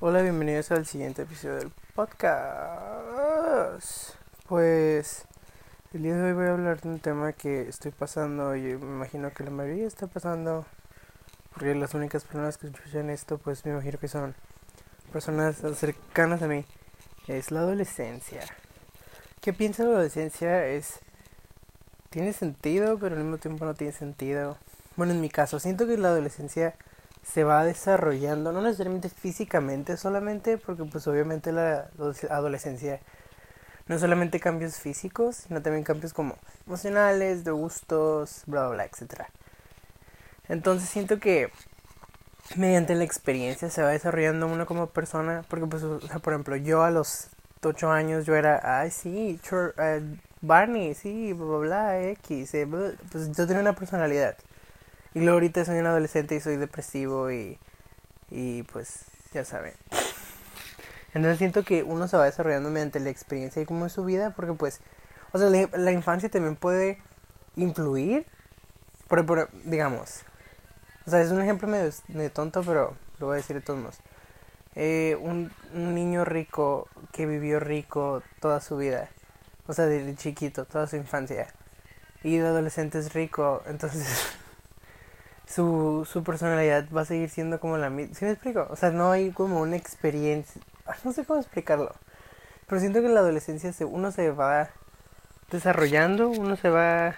Hola, bienvenidos al siguiente episodio del podcast. Pues el día de hoy voy a hablar de un tema que estoy pasando y me imagino que la mayoría está pasando. Porque las únicas personas que escuchan esto, pues me imagino que son personas cercanas a mí. Es la adolescencia. ¿Qué pienso de la adolescencia? Es. Tiene sentido, pero al mismo tiempo no tiene sentido. Bueno, en mi caso, siento que la adolescencia se va desarrollando, no necesariamente físicamente solamente, porque pues obviamente la adolescencia no solamente cambios físicos, sino también cambios como emocionales, de gustos, bla, bla, bla, etc. Entonces siento que mediante la experiencia se va desarrollando uno como persona, porque pues, o sea, por ejemplo, yo a los 8 años yo era, ay, sí, uh, Barney, sí, bla, bla, bla, X, eh, pues yo tenía una personalidad. Y luego ahorita soy un adolescente y soy depresivo y, y pues ya saben. Entonces siento que uno se va desarrollando mediante la experiencia y cómo es su vida, porque pues, o sea, la, infancia también puede influir, por, digamos, o sea, es un ejemplo medio, tonto, pero lo voy a decir de todos modos. Eh, un, un niño rico que vivió rico toda su vida, o sea, de chiquito, toda su infancia, y de adolescente es rico, entonces su, su personalidad va a seguir siendo como la misma. ¿Sí me explico? O sea, no hay como una experiencia. No sé cómo explicarlo. Pero siento que en la adolescencia uno se va desarrollando, uno se va.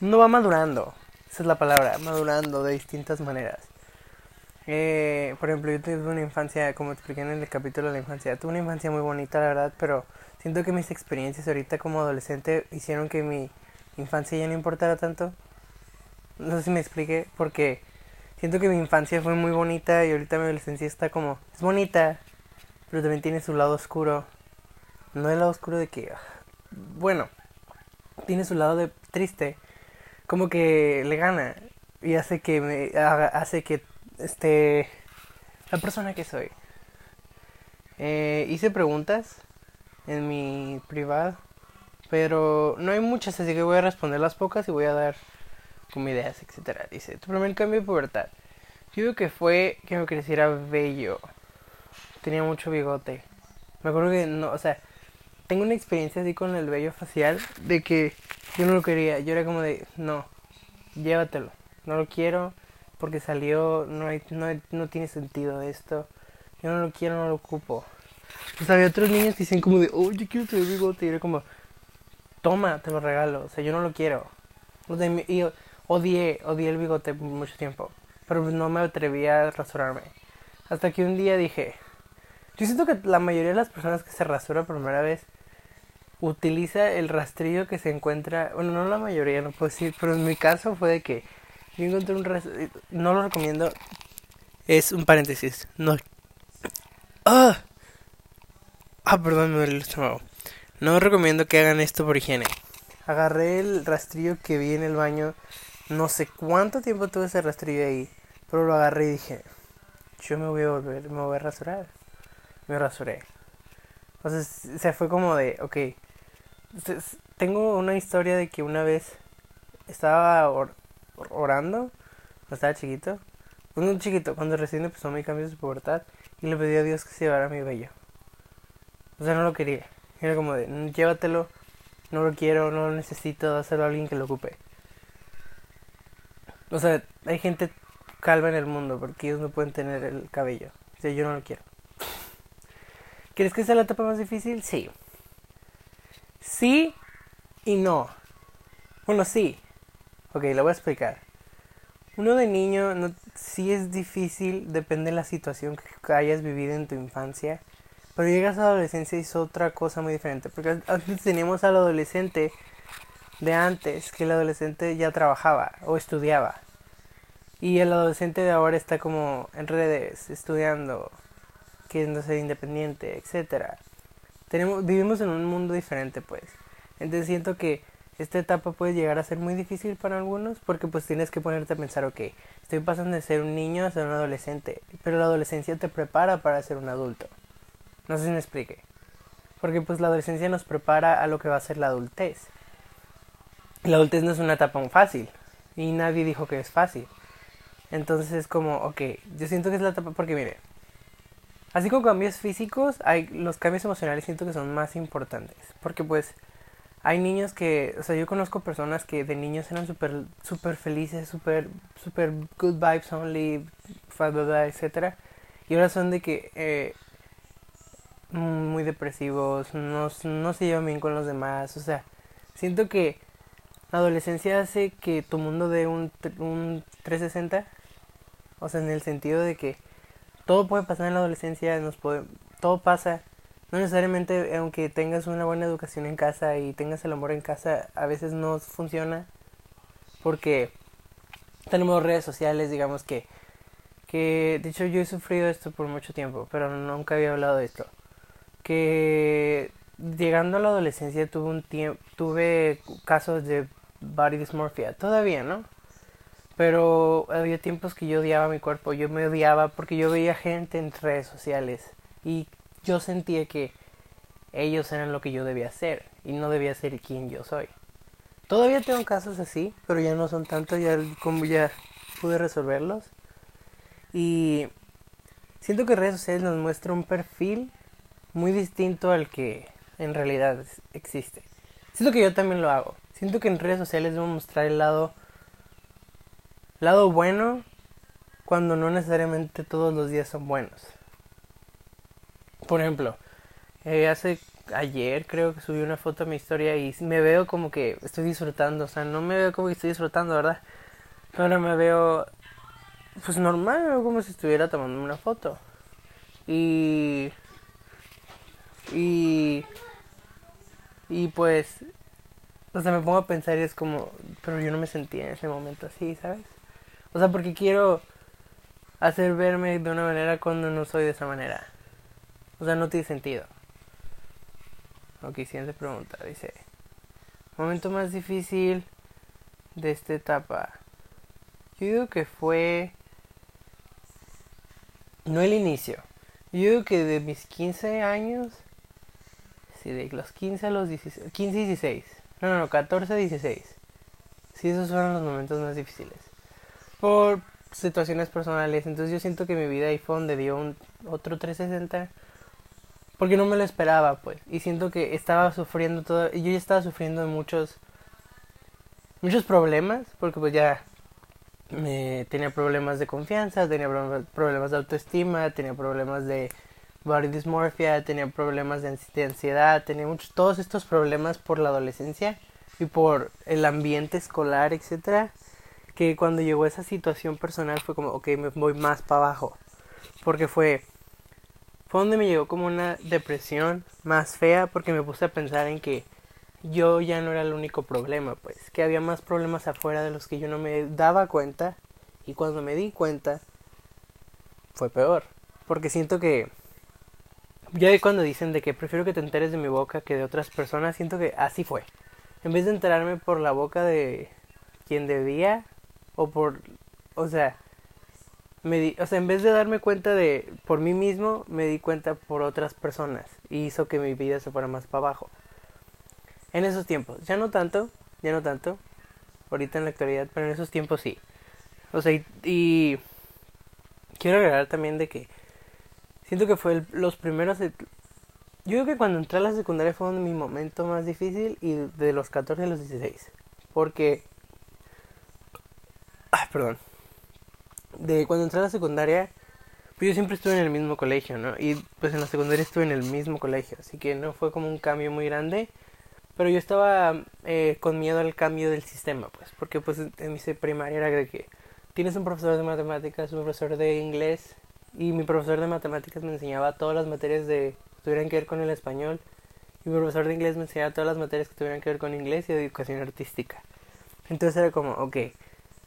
Uno va madurando. Esa es la palabra, madurando de distintas maneras. Eh, por ejemplo, yo tuve una infancia, como expliqué en el capítulo de la infancia, tuve una infancia muy bonita, la verdad, pero siento que mis experiencias ahorita como adolescente hicieron que mi infancia ya no importara tanto. No sé si me expliqué, porque siento que mi infancia fue muy bonita y ahorita mi adolescencia está como, es bonita, pero también tiene su lado oscuro. No el lado oscuro de que, ah, bueno, tiene su lado de triste, como que le gana y hace que me hace que esté la persona que soy. Eh, hice preguntas en mi privado, pero no hay muchas, así que voy a responder las pocas y voy a dar como ideas, etcétera. Dice, tu primer cambio de pubertad. Yo digo que fue que me creciera bello. Tenía mucho bigote. Me acuerdo que no, o sea, tengo una experiencia así con el vello facial de que yo no lo quería. Yo era como de, no, llévatelo. No lo quiero porque salió, no, hay, no, no tiene sentido esto. Yo no lo quiero, no lo ocupo. Pues había otros niños que dicen como de, oh, yo quiero tener bigote. Y era como, toma, te lo regalo. O sea, yo no lo quiero. O sea, y, odié, odié el bigote mucho tiempo, pero no me atrevía a rasurarme. Hasta que un día dije, yo siento que la mayoría de las personas que se rasuran por primera vez utiliza el rastrillo que se encuentra, bueno, no la mayoría, no puedo decir, pero en mi caso fue de que yo encontré un rastrillo, no lo recomiendo, es un paréntesis, no. ¡Ah! Ah, perdón, me duele el estómago. No recomiendo que hagan esto por higiene. Agarré el rastrillo que vi en el baño no sé cuánto tiempo tuve ese rastrillo ahí, pero lo agarré y dije, yo me voy a volver, me voy a rasurar. Me rasuré. Entonces, se fue como de, ok, tengo una historia de que una vez estaba orando, cuando estaba chiquito, un chiquito, cuando recién empezó mi cambio de pubertad, y le pedí a Dios que se llevara mi vello. O sea, no lo quería. Era como de, llévatelo, no lo quiero, no lo necesito, hacerlo a alguien que lo ocupe. O sea, hay gente calva en el mundo porque ellos no pueden tener el cabello. O sea, yo no lo quiero. ¿Quieres que sea la etapa más difícil? Sí. Sí y no. Bueno, sí. Ok, lo voy a explicar. Uno de niño no, sí es difícil, depende de la situación que hayas vivido en tu infancia. Pero llegas a la adolescencia y es otra cosa muy diferente. Porque antes teníamos al adolescente de antes, que el adolescente ya trabajaba o estudiaba. Y el adolescente de ahora está como en redes, estudiando, queriendo ser independiente, etcétera. Tenemos, vivimos en un mundo diferente, pues. Entonces siento que esta etapa puede llegar a ser muy difícil para algunos porque pues tienes que ponerte a pensar, ok, estoy pasando de ser un niño a ser un adolescente, pero la adolescencia te prepara para ser un adulto. No sé si me explique. Porque pues la adolescencia nos prepara a lo que va a ser la adultez. La adultez no es una etapa muy fácil. Y nadie dijo que es fácil. Entonces es como, ok, yo siento que es la etapa porque mire, así como cambios físicos, hay los cambios emocionales siento que son más importantes, porque pues hay niños que, o sea, yo conozco personas que de niños eran súper super felices, súper super good vibes only, etcétera, y ahora son de que eh, muy depresivos, no, no se llevan bien con los demás, o sea, siento que adolescencia hace que tu mundo dé un, un 360, o sea, en el sentido de que todo puede pasar en la adolescencia, nos puede, todo pasa, no necesariamente aunque tengas una buena educación en casa y tengas el amor en casa, a veces no funciona, porque tenemos redes sociales, digamos que, que de hecho yo he sufrido esto por mucho tiempo, pero nunca había hablado de esto. Que llegando a la adolescencia tuve un tuve casos de body dysmorphia todavía no pero había tiempos que yo odiaba mi cuerpo yo me odiaba porque yo veía gente en redes sociales y yo sentía que ellos eran lo que yo debía ser y no debía ser quien yo soy todavía tengo casos así pero ya no son tantos ya como ya pude resolverlos y siento que redes sociales nos muestra un perfil muy distinto al que en realidad existe. Siento que yo también lo hago. Siento que en redes sociales debo mostrar el lado lado bueno cuando no necesariamente todos los días son buenos. Por ejemplo, eh, hace ayer creo que subí una foto a mi historia y me veo como que estoy disfrutando, o sea, no me veo como que estoy disfrutando, ¿verdad? Pero me veo pues normal, veo como si estuviera tomando una foto. Y y. Y pues. O sea, me pongo a pensar y es como. Pero yo no me sentía en ese momento así, ¿sabes? O sea, porque quiero hacer verme de una manera cuando no soy de esa manera. O sea, no tiene sentido. Ok, siguiente pregunta. Dice: Momento más difícil de esta etapa. Yo digo que fue. No el inicio. Yo digo que de mis 15 años de los 15 a los 16, 15 y 16. No, no, no, 14 a 16. Sí, esos fueron los momentos más difíciles. Por situaciones personales. Entonces yo siento que mi vida fue donde dio un otro 360. Porque no me lo esperaba, pues. Y siento que estaba sufriendo todo. Yo ya estaba sufriendo muchos. Muchos problemas. Porque pues ya. Me, tenía problemas de confianza, tenía problemas de autoestima, tenía problemas de body dysmorphia, tenía problemas de ansiedad, tenía muchos, todos estos problemas por la adolescencia y por el ambiente escolar, etcétera, que cuando llegó esa situación personal fue como, ok, me voy más para abajo, porque fue, fue donde me llegó como una depresión más fea, porque me puse a pensar en que yo ya no era el único problema, pues, que había más problemas afuera de los que yo no me daba cuenta, y cuando me di cuenta, fue peor, porque siento que ya cuando dicen de que prefiero que te enteres de mi boca que de otras personas, siento que así fue. En vez de enterarme por la boca de quien debía o por, o sea, me di, o sea, en vez de darme cuenta de por mí mismo, me di cuenta por otras personas y hizo que mi vida se fuera más para abajo. En esos tiempos, ya no tanto, ya no tanto, ahorita en la actualidad, pero en esos tiempos sí. O sea, y, y quiero agregar también de que Siento que fue los primeros... Yo creo que cuando entré a la secundaria fue mi momento más difícil y de los 14 a los 16. Porque... Ah, perdón. De cuando entré a la secundaria, pues yo siempre estuve en el mismo colegio, ¿no? Y pues en la secundaria estuve en el mismo colegio, así que no fue como un cambio muy grande. Pero yo estaba eh, con miedo al cambio del sistema, pues, porque pues en mi primaria era de que tienes un profesor de matemáticas, un profesor de inglés y mi profesor de matemáticas me enseñaba todas las materias de que tuvieran que ver con el español y mi profesor de inglés me enseñaba todas las materias que tuvieran que ver con inglés y educación artística. Entonces era como, ok,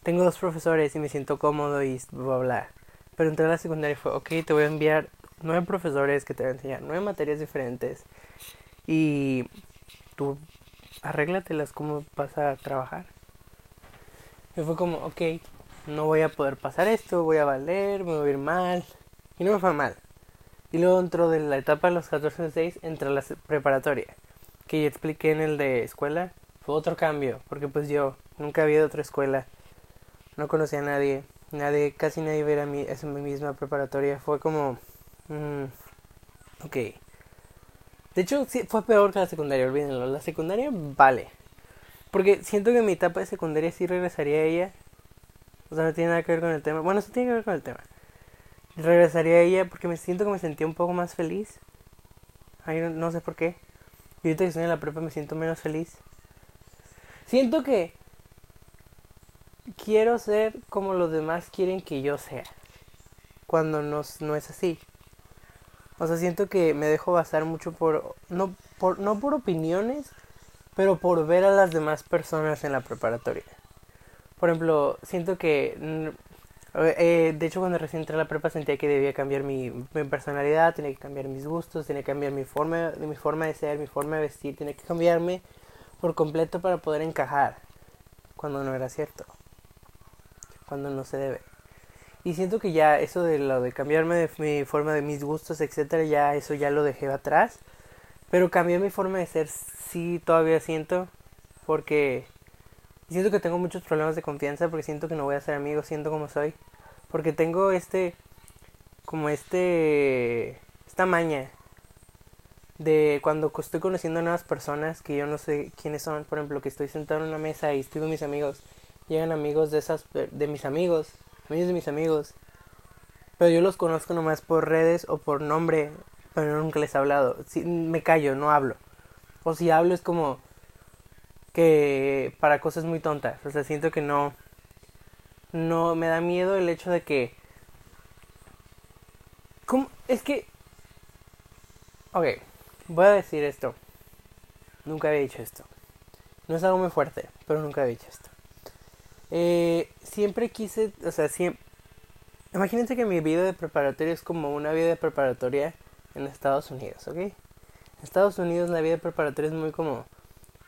tengo dos profesores y me siento cómodo y bla bla. Pero entré a la secundaria y fue, ok, te voy a enviar nueve profesores que te van a enseñar nueve materias diferentes y tú arréglatelas cómo vas a trabajar. Y fue como, ok, no voy a poder pasar esto, voy a valer, me voy a ir mal. Y no me fue mal. Y luego dentro de la etapa de los 14 de 6 entra la preparatoria, que ya expliqué en el de escuela. Fue otro cambio, porque pues yo nunca había ido a otra escuela, no conocía a nadie, nadie, casi nadie veía mi, esa misma preparatoria. Fue como Mm, ok. De hecho, sí, fue peor que la secundaria, olvídenlo. La secundaria vale. Porque siento que mi etapa de secundaria sí regresaría a ella. O sea, no tiene nada que ver con el tema. Bueno, sí tiene que ver con el tema. Regresaría a ella porque me siento que me sentía un poco más feliz. Ay, no, sé por qué. Y ahorita que estoy en la prepa me siento menos feliz. Siento que quiero ser como los demás quieren que yo sea. Cuando no, no es así. O sea, siento que me dejo basar mucho por no, por no por opiniones, pero por ver a las demás personas en la preparatoria. Por ejemplo, siento que eh, de hecho cuando recién entré a la prepa sentía que debía cambiar mi, mi, personalidad, tenía que cambiar mis gustos, tenía que cambiar mi forma, mi forma de ser, mi forma de vestir, tenía que cambiarme por completo para poder encajar cuando no era cierto, cuando no se debe. Y siento que ya eso de lo de cambiarme de mi forma de mis gustos, etcétera, ya eso ya lo dejé atrás. Pero cambiar mi forma de ser sí todavía siento porque siento que tengo muchos problemas de confianza porque siento que no voy a ser amigo siendo como soy. Porque tengo este como este esta maña de cuando estoy conociendo a nuevas personas que yo no sé quiénes son, por ejemplo, que estoy sentado en una mesa y estoy con mis amigos, llegan amigos de esas de mis amigos amigos de mis amigos. Pero yo los conozco nomás por redes o por nombre, pero nunca les he hablado. Me callo, no hablo. O si hablo es como para cosas muy tontas. O sea, siento que no... No, me da miedo el hecho de que... ¿Cómo? Es que... Ok, voy a decir esto. Nunca había dicho esto. No es algo muy fuerte, pero nunca había dicho esto. Eh, siempre quise, o sea, siempre... Imagínense que mi vida de preparatoria es como una vida de preparatoria en Estados Unidos, ¿ok? En Estados Unidos la vida de preparatoria es muy como,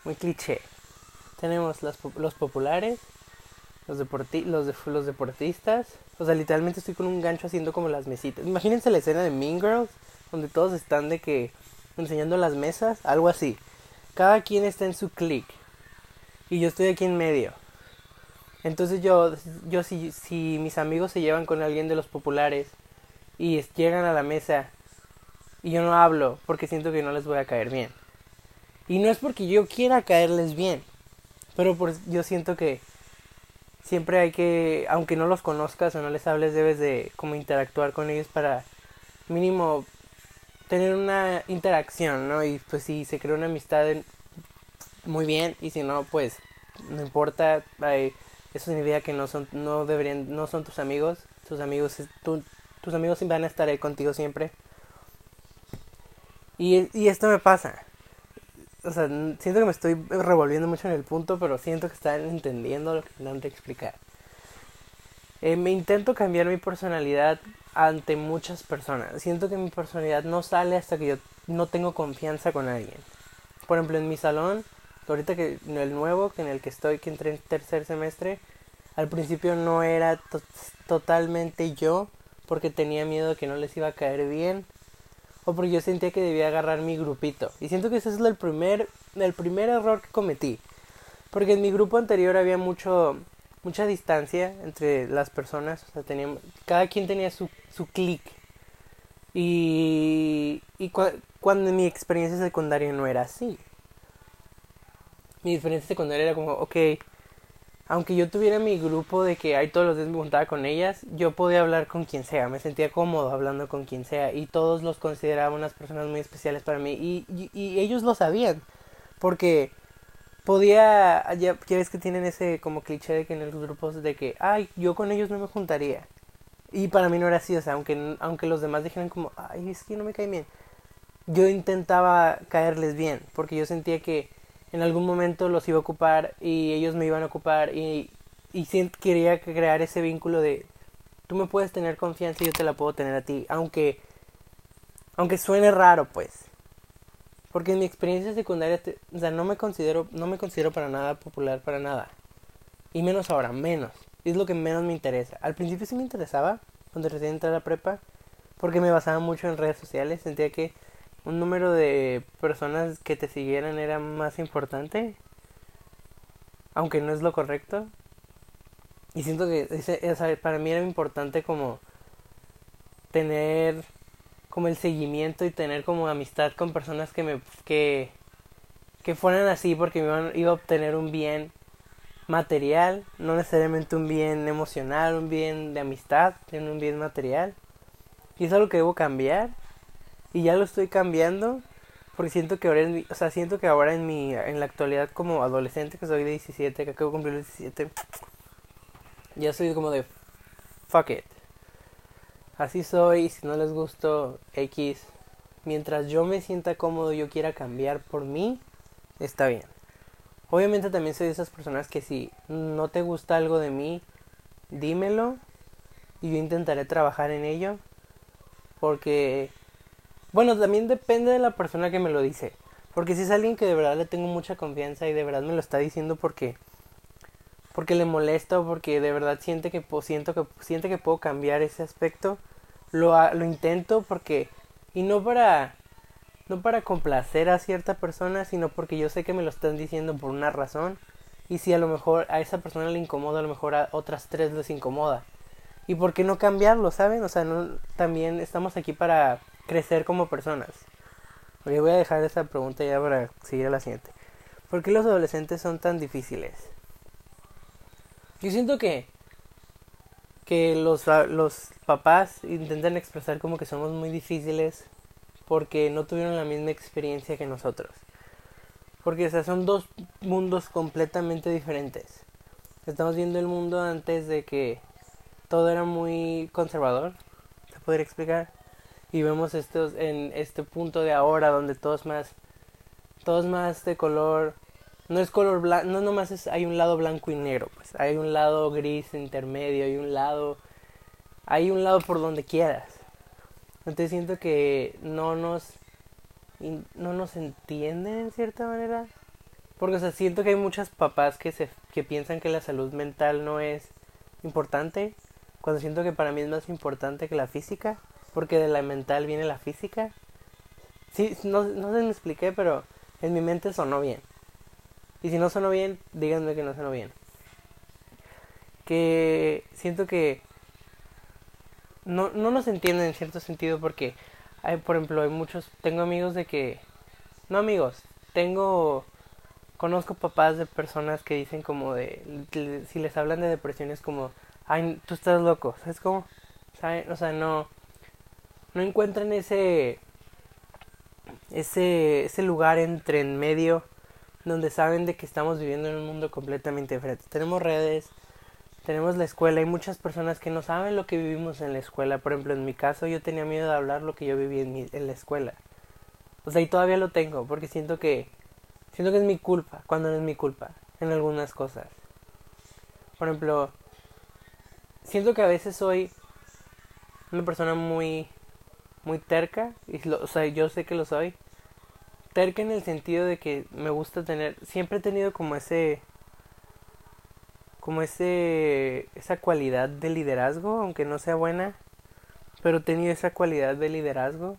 muy cliché. Tenemos los, los populares, los, deporti los, de los deportistas, o sea, literalmente estoy con un gancho haciendo como las mesitas. Imagínense la escena de Mean Girls, donde todos están de que enseñando las mesas, algo así. Cada quien está en su click. Y yo estoy aquí en medio. Entonces yo, yo si, si mis amigos se llevan con alguien de los populares y llegan a la mesa y yo no hablo porque siento que no les voy a caer bien. Y no es porque yo quiera caerles bien, pero por, yo siento que siempre hay que, aunque no los conozcas o no les hables, debes de como interactuar con ellos para mínimo tener una interacción, ¿no? Y pues si se crea una amistad muy bien y si no, pues no importa, hay, eso significa que no son no deberían no son tus amigos tus amigos tus amigos van a estar ahí contigo siempre y, y esto me pasa o sea siento que me estoy revolviendo mucho en el punto pero siento que están entendiendo lo que intento explicar. Eh, me intento cambiar mi personalidad ante muchas personas. Siento que mi personalidad no sale hasta que yo no tengo confianza con alguien. Por ejemplo en mi salón ahorita que el nuevo, que en el que estoy, que entré en tercer semestre, al principio no era totalmente yo, porque tenía miedo de que no les iba a caer bien, o porque yo sentía que debía agarrar mi grupito. Y siento que ese es el primer, el primer error que cometí, porque en mi grupo anterior había mucho, mucha distancia entre las personas, o sea, teníamos, cada quien tenía su, su clic. Y, y cuando mi experiencia secundaria no era así mi diferencia secundaria era como, ok, aunque yo tuviera mi grupo de que ahí todos los días me juntaba con ellas, yo podía hablar con quien sea, me sentía cómodo hablando con quien sea y todos los consideraba unas personas muy especiales para mí y, y, ellos lo sabían, porque podía, ya, ves que tienen ese como cliché de que en los grupos de que, ay, yo con ellos no me juntaría. Y para mí no era así, o sea, aunque, aunque los demás dijeran como, ay, es que no me cae bien, yo intentaba caerles bien, porque yo sentía que en algún momento los iba a ocupar y ellos me iban a ocupar y, y quería crear ese vínculo de tú me puedes tener confianza y yo te la puedo tener a ti, aunque aunque suene raro, pues. Porque en mi experiencia secundaria, o sea, no me considero no me considero para nada popular para nada. Y menos ahora, menos. Es lo que menos me interesa. Al principio sí me interesaba cuando recién entré a la prepa, porque me basaba mucho en redes sociales, sentía que un número de personas que te siguieran era más importante, aunque no es lo correcto. Y siento que ese, para mí era importante como tener como el seguimiento y tener como amistad con personas que me que que fueran así porque me iban, iba a obtener un bien material, no necesariamente un bien emocional, un bien de amistad, sino un bien material. Y es algo que debo cambiar. Y ya lo estoy cambiando. Porque siento que ahora, en mi, o sea, siento que ahora en mi, en la actualidad como adolescente, que soy de 17, que acabo de cumplir los 17, ya soy como de fuck it. Así soy, si no les gusto X, mientras yo me sienta cómodo, yo quiera cambiar por mí, está bien. Obviamente también soy de esas personas que si no te gusta algo de mí, dímelo y yo intentaré trabajar en ello. Porque, bueno, también depende de la persona que me lo dice. Porque si es alguien que de verdad le tengo mucha confianza y de verdad me lo está diciendo porque porque le molesta o porque de verdad siente que siento que siente que puedo cambiar ese aspecto, lo lo intento porque y no para no para complacer a cierta persona, sino porque yo sé que me lo están diciendo por una razón. Y si a lo mejor a esa persona le incomoda, a lo mejor a otras tres les incomoda. ¿Y por qué no cambiarlo, saben? O sea, no, también estamos aquí para crecer como personas. Voy a dejar esa pregunta ya para seguir a la siguiente. ¿Por qué los adolescentes son tan difíciles? Yo siento que que los, los papás intentan expresar como que somos muy difíciles porque no tuvieron la misma experiencia que nosotros. Porque o son dos mundos completamente diferentes. Estamos viendo el mundo antes de que todo era muy conservador, se podría explicar. Y vemos estos en este punto de ahora donde todo es más todo es más de color no es color blanco, no nomás es hay un lado blanco y negro, pues hay un lado gris intermedio, hay un lado hay un lado por donde quieras. Entonces siento que no nos no nos entienden en cierta manera. Porque o sea, siento que hay muchos papás que se que piensan que la salud mental no es importante, cuando siento que para mí es más importante que la física, porque de la mental viene la física. Sí, no, no si me expliqué, pero en mi mente sonó bien. Y si no sonó bien, díganme que no sonó bien. Que siento que no, no nos entienden en cierto sentido porque, hay, por ejemplo, hay muchos, tengo amigos de que, no amigos, tengo, conozco papás de personas que dicen como de, si les hablan de depresiones como, ay, tú estás loco, ¿sabes cómo? O sea, no, no encuentran ese, ese, ese lugar entre en medio donde saben de que estamos viviendo en un mundo completamente diferente. Tenemos redes, tenemos la escuela, hay muchas personas que no saben lo que vivimos en la escuela. Por ejemplo, en mi caso yo tenía miedo de hablar lo que yo viví en, mi, en la escuela. O sea, y todavía lo tengo, porque siento que siento que es mi culpa, cuando no es mi culpa, en algunas cosas. Por ejemplo, siento que a veces soy una persona muy muy terca, y o sea, yo sé que lo soy. Terca en el sentido de que me gusta tener, siempre he tenido como ese como ese esa cualidad de liderazgo, aunque no sea buena, pero he tenido esa cualidad de liderazgo,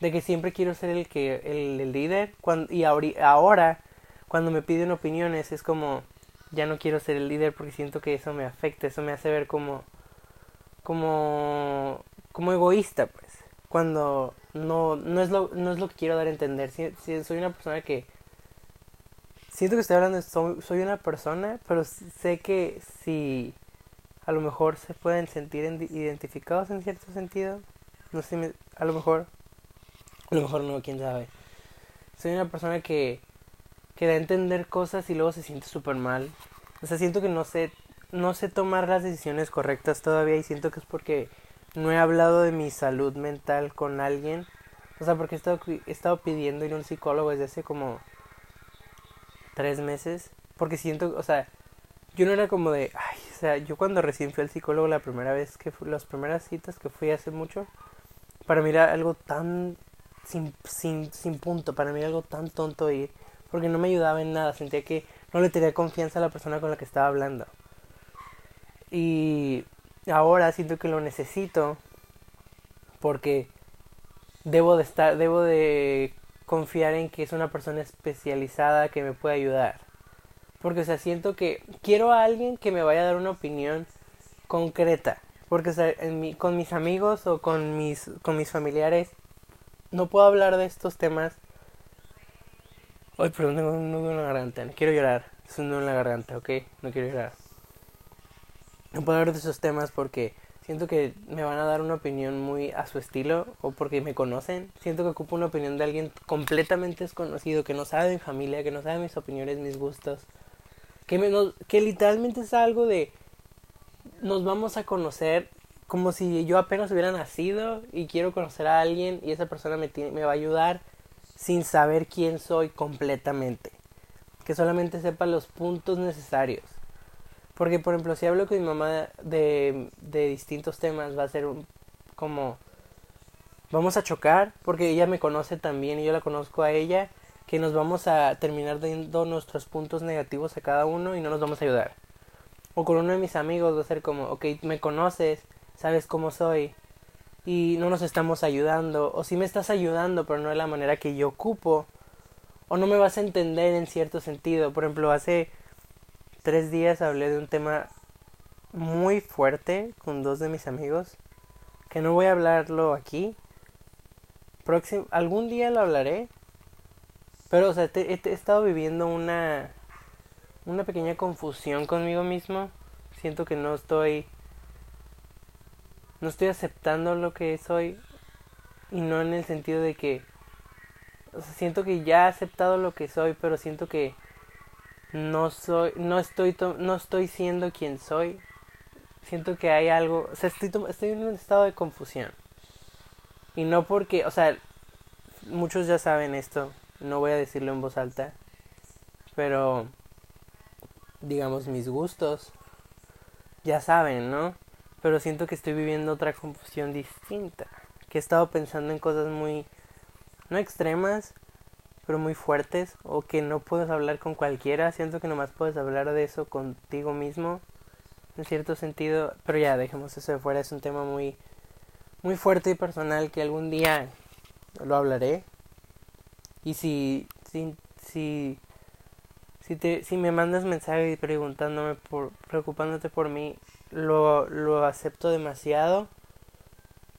de que siempre quiero ser el que el, líder cuando, y ahora cuando me piden opiniones es como ya no quiero ser el líder porque siento que eso me afecta, eso me hace ver como como como egoísta, pues, cuando no no es lo no es lo que quiero dar a entender, si, si soy una persona que siento que estoy hablando, soy, soy una persona, pero sé que si a lo mejor se pueden sentir identificados en cierto sentido, no sé, a lo mejor, a lo mejor no, quién sabe. Soy una persona que, que da a entender cosas y luego se siente súper mal. O sea, siento que no sé, no sé tomar las decisiones correctas todavía y siento que es porque no he hablado de mi salud mental con alguien. O sea, porque he estado, he estado pidiendo ir a un psicólogo desde hace como tres meses, porque siento, o sea, yo no era como de, ay, o sea, yo cuando recién fui al psicólogo la primera vez que fui, las primeras citas que fui hace mucho, para mí era algo tan sin, sin, sin punto, para mí era algo tan tonto ir, porque no me ayudaba en nada, sentía que no le tenía confianza a la persona con la que estaba hablando. Y ahora siento que lo necesito porque debo de estar, debo de confiar en que es una persona especializada que me puede ayudar. Porque, o sea, siento que quiero a alguien que me vaya a dar una opinión concreta. Porque, en mi, con mis amigos o con mis, con mis familiares no puedo hablar de estos temas. Ay, perdón, tengo un nudo en la garganta. No quiero llorar. Es un nudo en la garganta, ¿ok? No quiero llorar. No puedo hablar de esos temas porque siento que me van a dar una opinión muy a su estilo o porque me conocen. Siento que ocupo una opinión de alguien completamente desconocido, que no sabe mi familia, que no sabe mis opiniones, mis gustos. Que, me, que literalmente es algo de nos vamos a conocer como si yo apenas hubiera nacido y quiero conocer a alguien y esa persona me, me va a ayudar sin saber quién soy completamente. Que solamente sepa los puntos necesarios. Porque, por ejemplo, si hablo con mi mamá de, de distintos temas, va a ser como... Vamos a chocar, porque ella me conoce también y yo la conozco a ella, que nos vamos a terminar dando nuestros puntos negativos a cada uno y no nos vamos a ayudar. O con uno de mis amigos va a ser como, ok, me conoces, sabes cómo soy y no nos estamos ayudando. O si me estás ayudando, pero no de la manera que yo ocupo. O no me vas a entender en cierto sentido. Por ejemplo, hace tres días hablé de un tema muy fuerte con dos de mis amigos, que no voy a hablarlo aquí. Próximo, algún día lo hablaré, pero o sea, he estado viviendo una una pequeña confusión conmigo mismo. Siento que no estoy no estoy aceptando lo que soy y no en el sentido de que o sea, siento que ya he aceptado lo que soy, pero siento que no soy, no estoy, no estoy siendo quien soy. Siento que hay algo, o sea, estoy, estoy en un estado de confusión. Y no porque, o sea, muchos ya saben esto, no voy a decirlo en voz alta, pero digamos mis gustos ya saben, ¿no? Pero siento que estoy viviendo otra confusión distinta, que he estado pensando en cosas muy no extremas, pero muy fuertes o que no puedes hablar con cualquiera. Siento que nomás puedes hablar de eso contigo mismo en cierto sentido, pero ya dejemos eso de fuera, es un tema muy muy fuerte y personal que algún día lo hablaré. Y si si si te si me mandas mensaje preguntándome por preocupándote por mí, lo lo acepto demasiado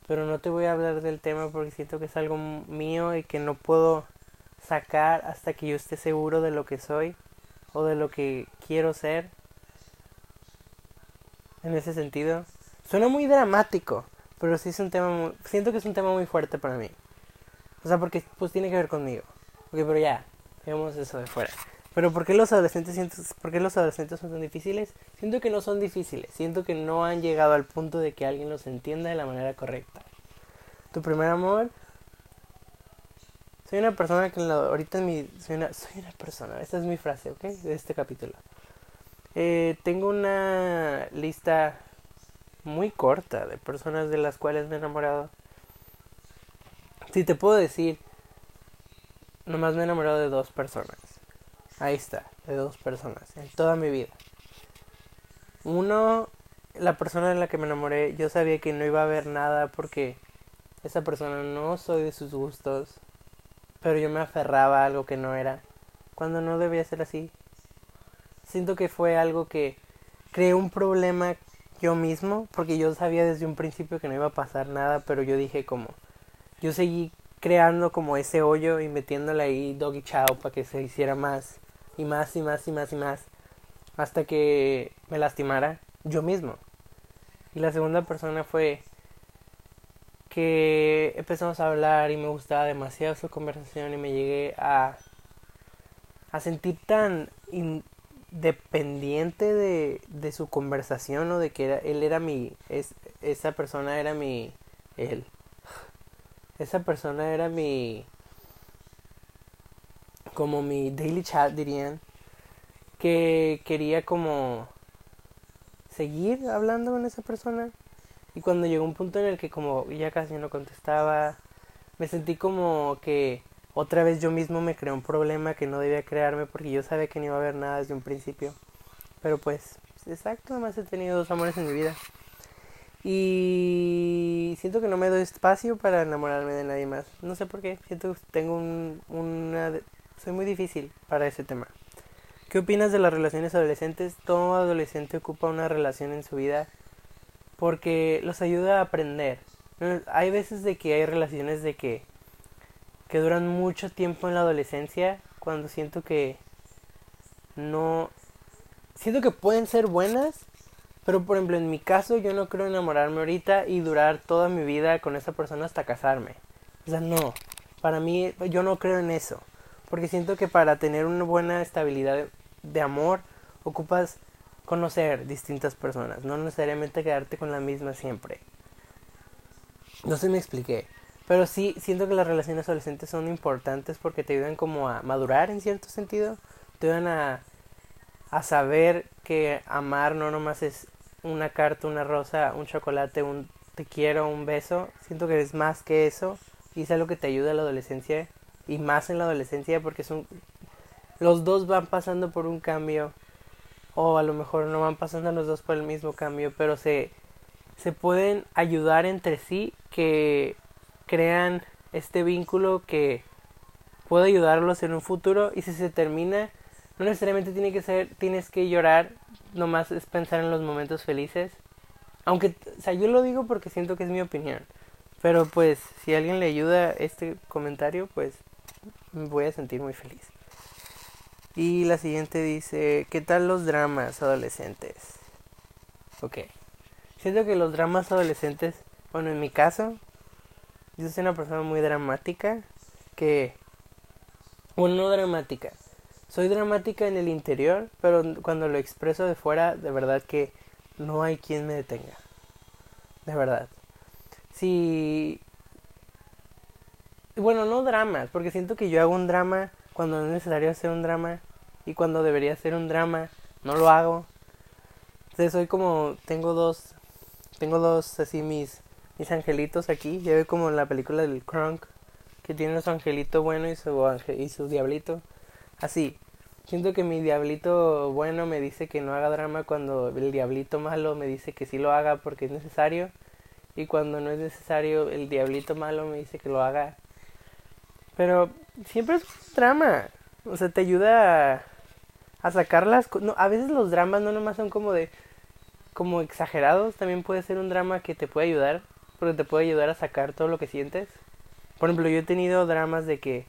pero no te voy a hablar del tema porque siento que es algo mío y que no puedo sacar hasta que yo esté seguro de lo que soy o de lo que quiero ser. En ese sentido. Suena muy dramático, pero sí es un tema muy, siento que es un tema muy fuerte para mí. O sea, porque pues tiene que ver conmigo. Ok, pero ya, dejemos eso de fuera. Pero ¿por qué los adolescentes por qué los adolescentes son tan difíciles? Siento que no son difíciles, siento que no han llegado al punto de que alguien los entienda de la manera correcta. Tu primer amor soy una persona que ahorita en mi... Soy una, soy una persona, esta es mi frase, ¿ok? De este capítulo. Eh, tengo una lista muy corta de personas de las cuales me he enamorado. Si te puedo decir, nomás me he enamorado de dos personas. Ahí está, de dos personas, en toda mi vida. Uno, la persona en la que me enamoré, yo sabía que no iba a haber nada porque esa persona no soy de sus gustos, pero yo me aferraba a algo que no era, cuando no debía ser así. Siento que fue algo que creé un problema yo mismo, porque yo sabía desde un principio que no iba a pasar nada, pero yo dije como, yo seguí creando como ese hoyo y metiéndole ahí doggy chao para que se hiciera más y más y más y más y más hasta que me lastimara yo mismo. Y la segunda persona fue que empezamos a hablar y me gustaba demasiado su conversación y me llegué a, a sentir tan independiente de, de su conversación o de que era, él era mi, es, esa persona era mi, él, esa persona era mi, como mi daily chat dirían, que quería como seguir hablando con esa persona y cuando llegó un punto en el que como ya casi no contestaba, me sentí como que otra vez yo mismo me creé un problema que no debía crearme porque yo sabía que no iba a haber nada desde un principio. Pero pues, exacto, además he tenido dos amores en mi vida. Y siento que no me doy espacio para enamorarme de nadie más. No sé por qué, siento que tengo un, una... Soy muy difícil para ese tema. ¿Qué opinas de las relaciones adolescentes? Todo adolescente ocupa una relación en su vida porque los ayuda a aprender. Hay veces de que hay relaciones de que que duran mucho tiempo en la adolescencia, cuando siento que no... Siento que pueden ser buenas, pero por ejemplo en mi caso yo no creo enamorarme ahorita y durar toda mi vida con esa persona hasta casarme. O sea, no. Para mí yo no creo en eso. Porque siento que para tener una buena estabilidad de amor ocupas conocer distintas personas, no necesariamente quedarte con la misma siempre. No si me expliqué, pero sí siento que las relaciones adolescentes son importantes porque te ayudan como a madurar en cierto sentido, te ayudan a, a saber que amar no nomás es una carta, una rosa, un chocolate, un te quiero, un beso, siento que es más que eso y es algo que te ayuda a la adolescencia y más en la adolescencia porque son los dos van pasando por un cambio o a lo mejor no van pasando los dos por el mismo cambio, pero se, se pueden ayudar entre sí que crean este vínculo que puede ayudarlos en un futuro y si se termina no necesariamente tiene que ser tienes que llorar nomás es pensar en los momentos felices. Aunque o sea yo lo digo porque siento que es mi opinión pero pues si alguien le ayuda este comentario pues me voy a sentir muy feliz y la siguiente dice, ¿qué tal los dramas adolescentes? Ok. Siento que los dramas adolescentes, bueno, en mi caso, yo soy una persona muy dramática, que... Bueno, no dramática. Soy dramática en el interior, pero cuando lo expreso de fuera, de verdad que no hay quien me detenga. De verdad. Si... Bueno, no dramas, porque siento que yo hago un drama cuando no es necesario hacer un drama y cuando debería ser un drama no lo hago. Entonces soy como tengo dos tengo dos así mis mis angelitos aquí, ya ve como la película del Crunk que tiene su angelito bueno y su y su diablito. Así. Siento que mi diablito bueno me dice que no haga drama cuando el diablito malo me dice que sí lo haga porque es necesario. Y cuando no es necesario, el diablito malo me dice que lo haga pero siempre es un drama. O sea, te ayuda a, sacarlas. No, a veces los dramas no nomás son como de. como exagerados. También puede ser un drama que te puede ayudar. Porque te puede ayudar a sacar todo lo que sientes. Por ejemplo, yo he tenido dramas de que.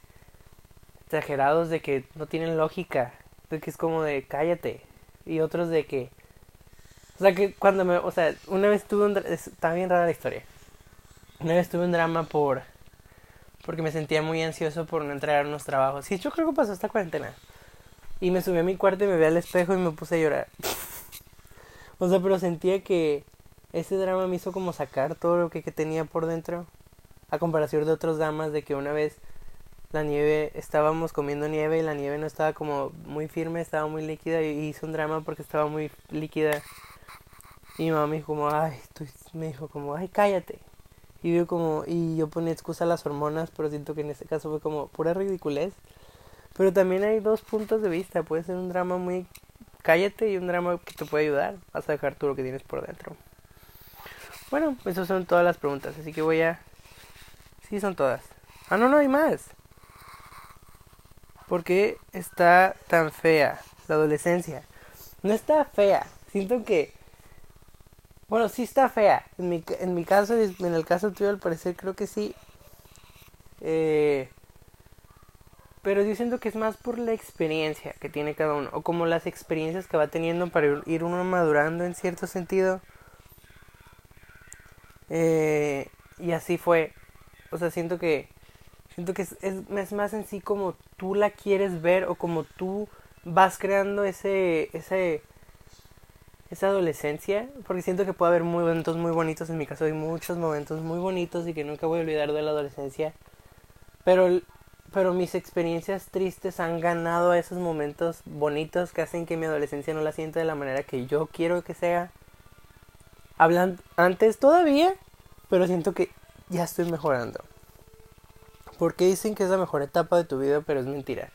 exagerados de que no tienen lógica. De que es como de cállate. Y otros de que. O sea, que cuando me. O sea, una vez tuve un. Está bien rara la historia. Una vez tuve un drama por porque me sentía muy ansioso por no entregar unos trabajos. Sí, yo creo que pasó esta cuarentena. Y me subí a mi cuarto y me vi al espejo y me puse a llorar. o sea, pero sentía que ese drama me hizo como sacar todo lo que, tenía por dentro. A comparación de otros dramas de que una vez la nieve, estábamos comiendo nieve y la nieve no estaba como muy firme, estaba muy líquida y hice un drama porque estaba muy líquida. Y mi mamá me dijo como, ay, me dijo como, ay, cállate. Y yo como, y yo ponía excusa a las hormonas, pero siento que en este caso fue como pura ridiculez. Pero también hay dos puntos de vista, puede ser un drama muy cállate y un drama que te puede ayudar. A dejar todo lo que tienes por dentro. Bueno, esas son todas las preguntas, así que voy a... Sí, son todas. Ah, no, no hay más. ¿Por qué está tan fea la adolescencia? No está fea. Siento que bueno, sí está fea. En mi, en mi caso, en el caso tuyo, al parecer, creo que sí. Eh, pero yo siento que es más por la experiencia que tiene cada uno. O como las experiencias que va teniendo para ir uno madurando en cierto sentido. Eh, y así fue. O sea, siento que. Siento que es, es, más en sí como tú la quieres ver o como tú vas creando ese. ese esa adolescencia, porque siento que puede haber momentos muy bonitos, en mi caso hay muchos momentos muy bonitos y que nunca voy a olvidar de la adolescencia, pero, pero mis experiencias tristes han ganado a esos momentos bonitos que hacen que mi adolescencia no la sienta de la manera que yo quiero que sea. Hablan antes todavía, pero siento que ya estoy mejorando. Porque dicen que es la mejor etapa de tu vida, pero es mentira.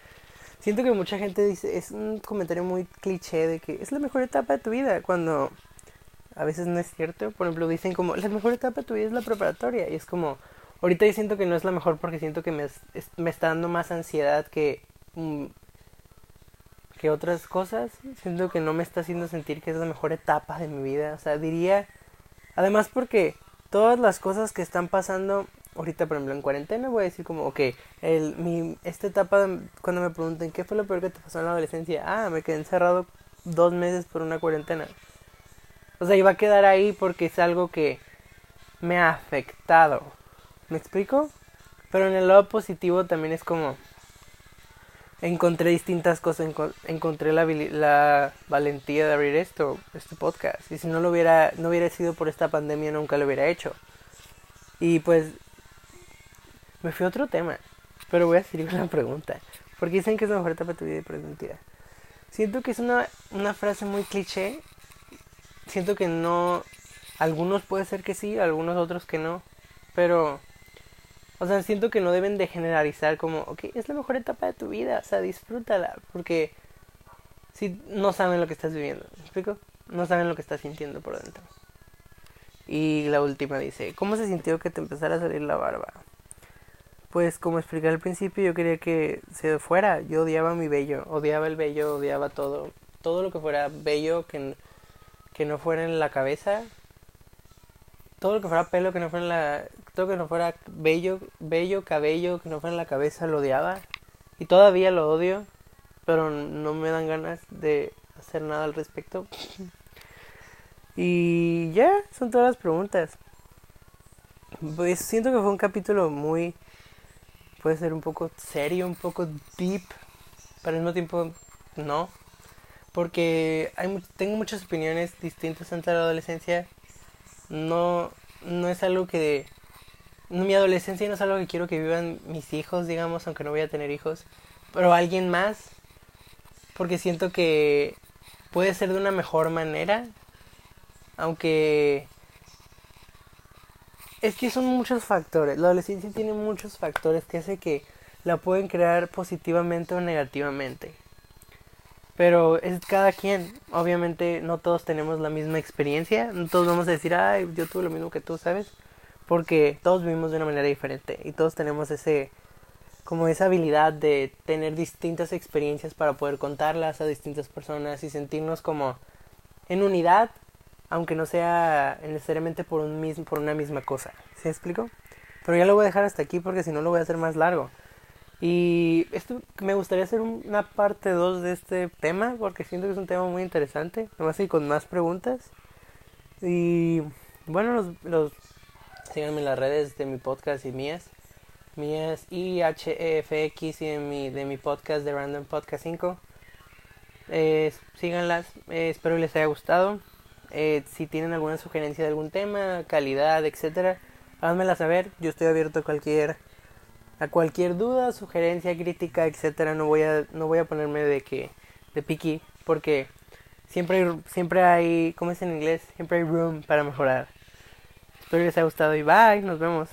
Siento que mucha gente dice, es un comentario muy cliché de que es la mejor etapa de tu vida, cuando a veces no es cierto. Por ejemplo, dicen como, la mejor etapa de tu vida es la preparatoria. Y es como, ahorita yo siento que no es la mejor porque siento que me, me está dando más ansiedad que, mm, que otras cosas. Siento que no me está haciendo sentir que es la mejor etapa de mi vida. O sea, diría, además porque todas las cosas que están pasando ahorita, por ejemplo, en cuarentena, voy a decir como, ok, el, mi, esta etapa, cuando me pregunten, ¿qué fue lo peor que te pasó en la adolescencia? Ah, me quedé encerrado dos meses por una cuarentena. O sea, iba a quedar ahí porque es algo que me ha afectado. ¿Me explico? Pero en el lado positivo también es como encontré distintas cosas, encontré la, la valentía de abrir esto, este podcast. Y si no lo hubiera, no hubiera sido por esta pandemia, nunca lo hubiera hecho. Y pues me fui a otro tema, pero voy a seguir una pregunta. Porque dicen que es la mejor etapa de tu vida y mentira. Siento que es una, una frase muy cliché. Siento que no... Algunos puede ser que sí, algunos otros que no. Pero o sea, siento que no deben de generalizar como, ok, es la mejor etapa de tu vida, o sea, disfrútala, porque si no saben lo que estás viviendo, ¿me explico? No saben lo que estás sintiendo por dentro. Y la última dice, ¿cómo se sintió que te empezara a salir la barba? Pues como expliqué al principio, yo quería que se fuera, yo odiaba mi vello, odiaba el vello, odiaba todo, todo lo que fuera bello, que, que no fuera en la cabeza, todo lo que fuera pelo, que no fuera en la, todo que no fuera bello, bello, cabello, que no fuera en la cabeza, lo odiaba. Y todavía lo odio, pero no me dan ganas de hacer nada al respecto. y ya, son todas las preguntas. Pues siento que fue un capítulo muy, puede ser un poco serio, un poco deep, pero al mismo tiempo no. Porque hay, tengo muchas opiniones distintas ante la adolescencia no, no es algo que... Mi adolescencia no es algo que quiero que vivan mis hijos, digamos, aunque no voy a tener hijos. Pero alguien más. Porque siento que puede ser de una mejor manera. Aunque... Es que son muchos factores. La adolescencia tiene muchos factores que hace que la pueden crear positivamente o negativamente. Pero es cada quien. Obviamente no todos tenemos la misma experiencia. No todos vamos a decir, ay, yo tuve lo mismo que tú, ¿sabes? Porque todos vivimos de una manera diferente. Y todos tenemos ese como esa habilidad de tener distintas experiencias para poder contarlas a distintas personas y sentirnos como en unidad, aunque no sea necesariamente por un mismo, por una misma cosa. ¿Se explico? Pero ya lo voy a dejar hasta aquí porque si no lo voy a hacer más largo. Y esto me gustaría hacer una parte 2 de este tema porque siento que es un tema muy interesante. Nomás y con más preguntas. Y bueno, los, los síganme en las redes de mi podcast y mías. Mías IHEFX y de mi, de mi podcast de Random Podcast 5. Eh, síganlas, eh, espero les haya gustado. Eh, si tienen alguna sugerencia de algún tema, calidad, etcétera, háganmela saber. Yo estoy abierto a cualquier a cualquier duda, sugerencia, crítica, etcétera, no voy a no voy a ponerme de que de piqui porque siempre siempre hay, ¿cómo es en inglés? Siempre hay room para mejorar. Espero que les haya gustado y bye, nos vemos.